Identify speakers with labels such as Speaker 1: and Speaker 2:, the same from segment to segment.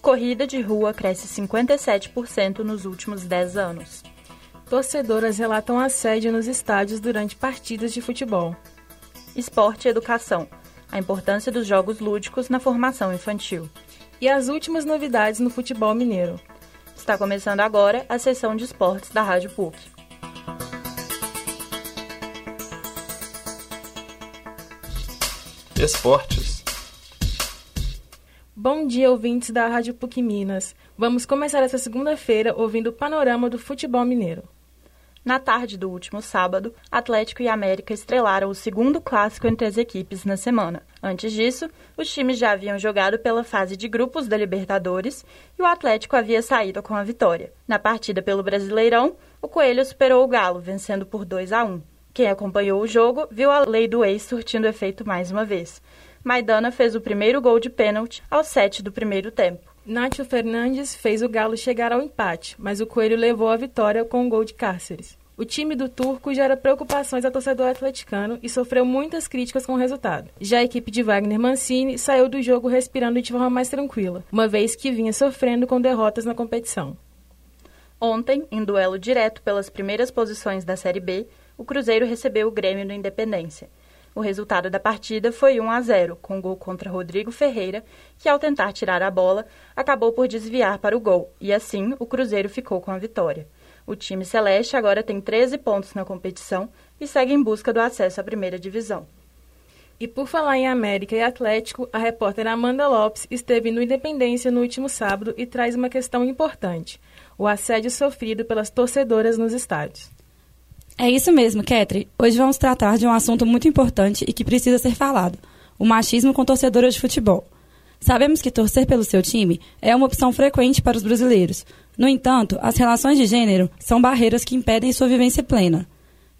Speaker 1: corrida de rua cresce 57% nos últimos 10 anos.
Speaker 2: Torcedoras relatam assédio nos estádios durante partidas de futebol.
Speaker 1: Esporte e educação. A importância dos jogos lúdicos na formação infantil.
Speaker 2: E as últimas novidades no futebol mineiro.
Speaker 1: Está começando agora a sessão de esportes da Rádio PUC.
Speaker 3: Esportes.
Speaker 2: Bom dia, ouvintes da Rádio PUC Minas. Vamos começar essa segunda-feira ouvindo o panorama do futebol mineiro.
Speaker 1: Na tarde do último sábado, Atlético e América estrelaram o segundo clássico entre as equipes na semana. Antes disso, os times já haviam jogado pela fase de grupos da Libertadores e o Atlético havia saído com a vitória. Na partida pelo Brasileirão, o Coelho superou o Galo, vencendo por 2 a 1. Quem acompanhou o jogo viu a lei do ex surtindo efeito mais uma vez. Maidana fez o primeiro gol de pênalti aos 7 do primeiro tempo.
Speaker 2: Nátio Fernandes fez o Galo chegar ao empate, mas o Coelho levou a vitória com um gol de Cáceres. O time do Turco gera preocupações ao torcedor atleticano e sofreu muitas críticas com o resultado. Já a equipe de Wagner Mancini saiu do jogo respirando de forma mais tranquila, uma vez que vinha sofrendo com derrotas na competição.
Speaker 1: Ontem, em duelo direto pelas primeiras posições da Série B, o Cruzeiro recebeu o Grêmio no Independência. O resultado da partida foi 1 a 0, com gol contra Rodrigo Ferreira, que ao tentar tirar a bola, acabou por desviar para o gol, e assim o Cruzeiro ficou com a vitória. O time celeste agora tem 13 pontos na competição e segue em busca do acesso à primeira divisão.
Speaker 2: E por falar em América e Atlético, a repórter Amanda Lopes esteve no Independência no último sábado e traz uma questão importante: o assédio sofrido pelas torcedoras nos estádios.
Speaker 4: É isso mesmo, Ketri. Hoje vamos tratar de um assunto muito importante e que precisa ser falado: o machismo com torcedoras de futebol. Sabemos que torcer pelo seu time é uma opção frequente para os brasileiros. No entanto, as relações de gênero são barreiras que impedem sua vivência plena.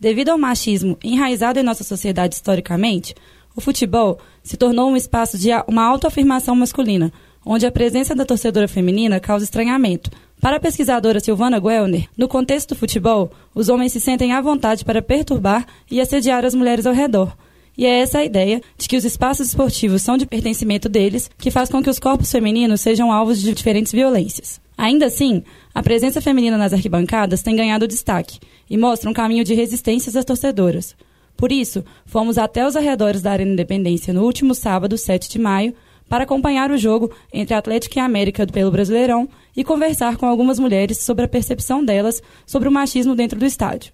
Speaker 4: Devido ao machismo enraizado em nossa sociedade historicamente, o futebol se tornou um espaço de uma autoafirmação masculina, onde a presença da torcedora feminina causa estranhamento, para a pesquisadora Silvana Guelner, no contexto do futebol, os homens se sentem à vontade para perturbar e assediar as mulheres ao redor. E é essa a ideia de que os espaços esportivos são de pertencimento deles que faz com que os corpos femininos sejam alvos de diferentes violências. Ainda assim, a presença feminina nas arquibancadas tem ganhado destaque e mostra um caminho de resistência às torcedoras. Por isso, fomos até os arredores da Arena Independência no último sábado, 7 de maio, para acompanhar o jogo entre Atlético e América pelo Brasileirão e conversar com algumas mulheres sobre a percepção delas sobre o machismo dentro do estádio.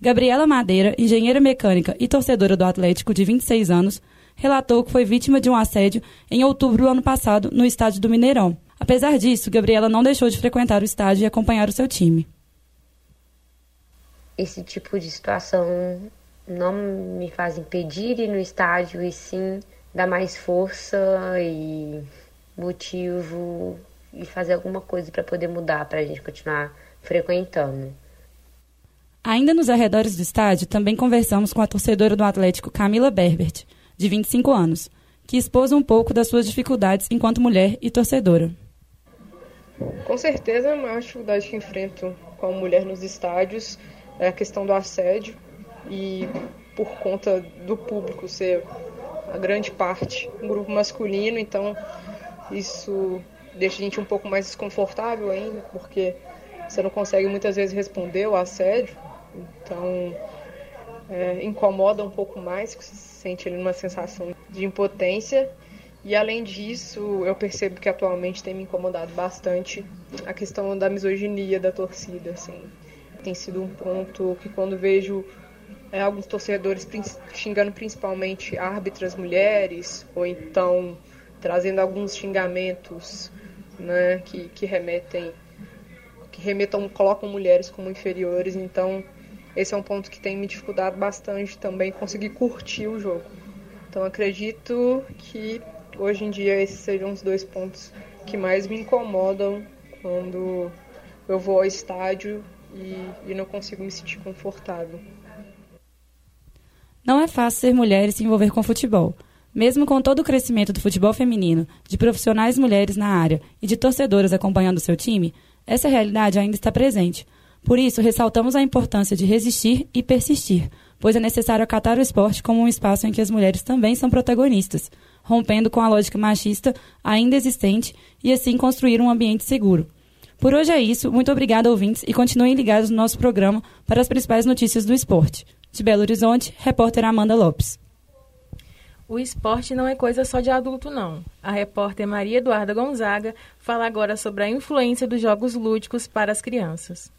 Speaker 4: Gabriela Madeira, engenheira mecânica e torcedora do Atlético de 26 anos, relatou que foi vítima de um assédio em outubro do ano passado no estádio do Mineirão. Apesar disso, Gabriela não deixou de frequentar o estádio e acompanhar o seu time.
Speaker 5: Esse tipo de situação não me faz impedir ir no estádio e sim dar mais força e motivo e fazer alguma coisa para poder mudar, para a gente continuar frequentando.
Speaker 4: Ainda nos arredores do estádio, também conversamos com a torcedora do Atlético Camila Berbert, de 25 anos, que expôs um pouco das suas dificuldades enquanto mulher e torcedora.
Speaker 6: Com certeza, a maior dificuldade que enfrento como mulher nos estádios é a questão do assédio e por conta do público ser a grande parte um grupo masculino, então isso deixa a gente um pouco mais desconfortável ainda, porque você não consegue muitas vezes responder o assédio, então é, incomoda um pouco mais, você se sente ali sensação de impotência. E além disso, eu percebo que atualmente tem me incomodado bastante a questão da misoginia da torcida, assim. Tem sido um ponto que quando vejo é, alguns torcedores xingando principalmente árbitras mulheres, ou então trazendo alguns xingamentos né, que, que remetem, que remetam, colocam mulheres como inferiores, então esse é um ponto que tem me dificultado bastante também conseguir curtir o jogo. Então acredito que hoje em dia esses sejam os dois pontos que mais me incomodam quando eu vou ao estádio e, e não consigo me sentir confortável.
Speaker 4: Não é fácil ser mulher e se envolver com futebol. Mesmo com todo o crescimento do futebol feminino, de profissionais mulheres na área e de torcedoras acompanhando seu time, essa realidade ainda está presente. Por isso, ressaltamos a importância de resistir e persistir, pois é necessário acatar o esporte como um espaço em que as mulheres também são protagonistas, rompendo com a lógica machista ainda existente e assim construir um ambiente seguro. Por hoje é isso. Muito obrigada, ouvintes, e continuem ligados no nosso programa para as principais notícias do esporte. De Belo Horizonte, repórter Amanda Lopes.
Speaker 2: O esporte não é coisa só de adulto, não. A repórter Maria Eduarda Gonzaga fala agora sobre a influência dos jogos lúdicos para as crianças.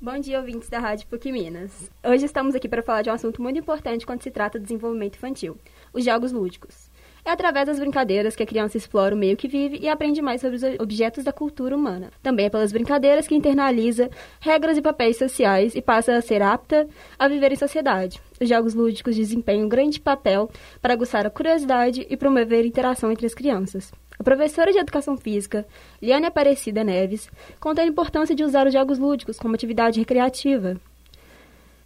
Speaker 3: Bom dia, ouvintes da Rádio PUC Minas. Hoje estamos aqui para falar de um assunto muito importante quando se trata de desenvolvimento infantil: os jogos lúdicos. É através das brincadeiras que a criança explora o meio que vive e aprende mais sobre os objetos da cultura humana. Também é pelas brincadeiras que internaliza regras e papéis sociais e passa a ser apta a viver em sociedade. Os jogos lúdicos desempenham um grande papel para aguçar a curiosidade e promover a interação entre as crianças. A professora de Educação Física, Liane Aparecida Neves, conta a importância de usar os jogos lúdicos como atividade recreativa.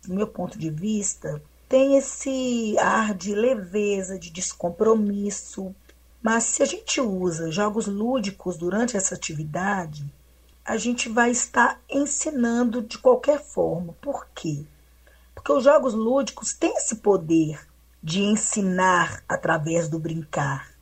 Speaker 7: Do meu ponto de vista, tem esse ar de leveza, de descompromisso. Mas se a gente usa jogos lúdicos durante essa atividade, a gente vai estar ensinando de qualquer forma. Por quê? Porque os jogos lúdicos têm esse poder de ensinar através do brincar.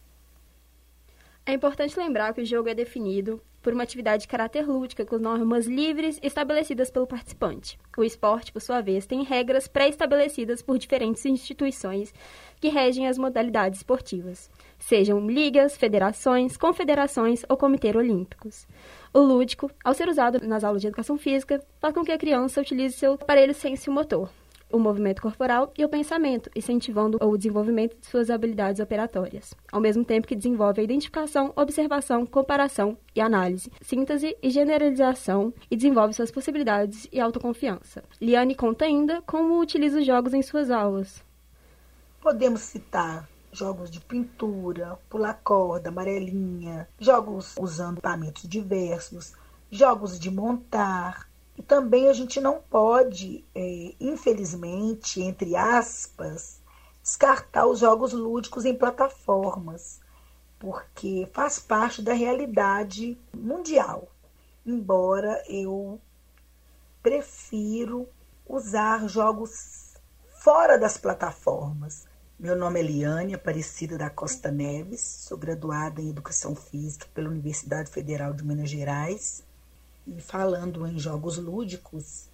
Speaker 3: É importante lembrar que o jogo é definido por uma atividade de caráter lúdica com normas livres estabelecidas pelo participante. O esporte, por sua vez, tem regras pré-estabelecidas por diferentes instituições que regem as modalidades esportivas, sejam ligas, federações, confederações ou comitê olímpicos. O lúdico, ao ser usado nas aulas de educação física, faz com que a criança utilize seu aparelho sensio-motor, o movimento corporal e o pensamento, incentivando o desenvolvimento de suas habilidades operatórias, ao mesmo tempo que desenvolve a identificação, observação, comparação e análise, síntese e generalização e desenvolve suas possibilidades e autoconfiança. Liane conta ainda como utiliza os jogos em suas aulas.
Speaker 7: Podemos citar jogos de pintura, pular corda, amarelinha, jogos usando equipamentos diversos, jogos de montar, e também a gente não pode, é, infelizmente, entre aspas, descartar os jogos lúdicos em plataformas, porque faz parte da realidade mundial. Embora eu prefiro usar jogos fora das plataformas. Meu nome é Liane Aparecida da Costa Neves, sou graduada em Educação Física pela Universidade Federal de Minas Gerais e falando em jogos lúdicos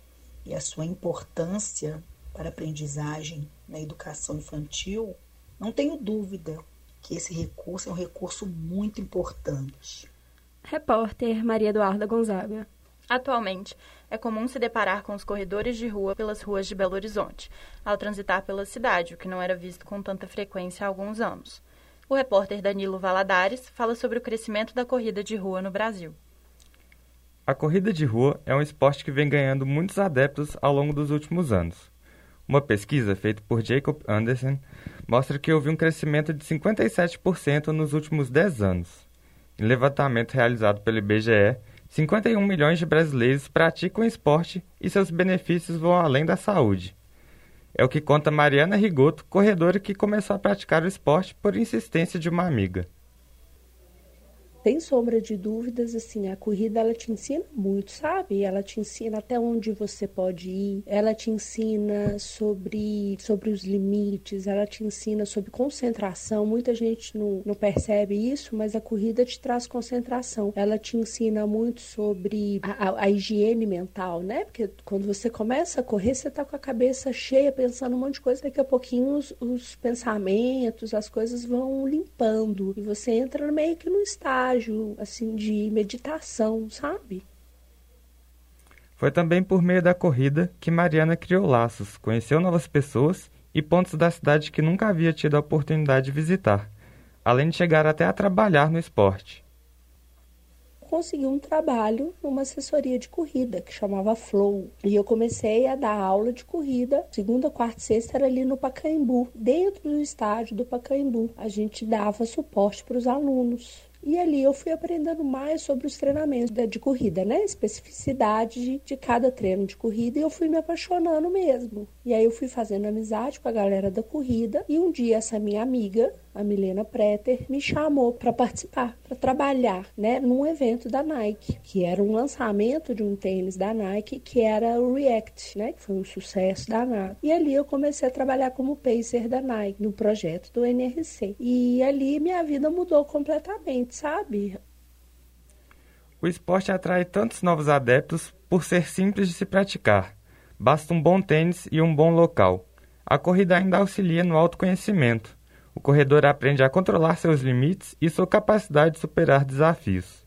Speaker 7: e a sua importância para a aprendizagem na educação infantil, não tenho dúvida que esse recurso é um recurso muito importante.
Speaker 3: Repórter Maria Eduarda Gonzaga.
Speaker 1: Atualmente, é comum se deparar com os corredores de rua pelas ruas de Belo Horizonte, ao transitar pela cidade, o que não era visto com tanta frequência há alguns anos. O repórter Danilo Valadares fala sobre o crescimento da corrida de rua no Brasil.
Speaker 8: A corrida de rua é um esporte que vem ganhando muitos adeptos ao longo dos últimos anos. Uma pesquisa feita por Jacob Anderson mostra que houve um crescimento de 57% nos últimos 10 anos. Em levantamento realizado pelo IBGE, 51 milhões de brasileiros praticam esporte e seus benefícios vão além da saúde. É o que conta Mariana Rigoto, corredora que começou a praticar o esporte por insistência de uma amiga
Speaker 9: sem sombra de dúvidas, assim, a corrida ela te ensina muito, sabe? Ela te ensina até onde você pode ir, ela te ensina sobre, sobre os limites, ela te ensina sobre concentração. Muita gente não, não percebe isso, mas a corrida te traz concentração. Ela te ensina muito sobre a, a, a higiene mental, né? Porque quando você começa a correr, você tá com a cabeça cheia, pensando um monte de coisa, daqui a pouquinho os, os pensamentos, as coisas vão limpando e você entra meio que no estágio estágio assim de meditação, sabe?
Speaker 8: Foi também por meio da corrida que Mariana criou laços, conheceu novas pessoas e pontos da cidade que nunca havia tido a oportunidade de visitar, além de chegar até a trabalhar no esporte.
Speaker 9: Consegui um trabalho numa assessoria de corrida que chamava Flow. E eu comecei a dar aula de corrida. Segunda, quarta e sexta era ali no Pacaembu, dentro do estádio do Pacaembu. A gente dava suporte para os alunos. E ali eu fui aprendendo mais sobre os treinamentos de corrida, né? Especificidade de, cada treino de corrida e eu fui me apaixonando mesmo. E aí eu fui fazendo amizade com a galera da corrida e um dia essa minha amiga, a Milena Preter, me chamou para participar, para trabalhar, né, num evento da Nike, que era um lançamento de um tênis da Nike que era o React, né, que foi um sucesso danado. E ali eu comecei a trabalhar como pacer da Nike no projeto do NRC. E ali minha vida mudou completamente, sabe?
Speaker 8: O esporte atrai tantos novos adeptos por ser simples de se praticar. Basta um bom tênis e um bom local. A corrida ainda auxilia no autoconhecimento. O corredor aprende a controlar seus limites e sua capacidade de superar desafios.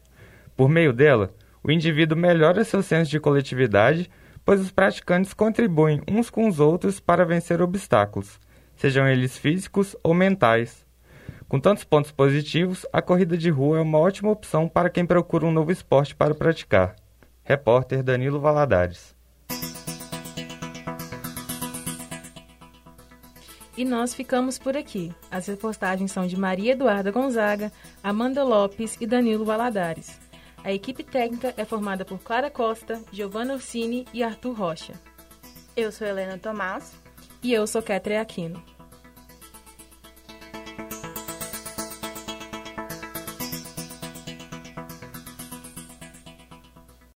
Speaker 8: Por meio dela, o indivíduo melhora seu senso de coletividade, pois os praticantes contribuem uns com os outros para vencer obstáculos, sejam eles físicos ou mentais. Com tantos pontos positivos, a corrida de rua é uma ótima opção para quem procura um novo esporte para praticar. Repórter Danilo Valadares.
Speaker 2: E nós ficamos por aqui. As reportagens são de Maria Eduarda Gonzaga, Amanda Lopes e Danilo Valadares. A equipe técnica é formada por Clara Costa, Giovanna Orsini e Arthur Rocha.
Speaker 1: Eu sou Helena Tomás.
Speaker 2: E eu sou Ketre Aquino.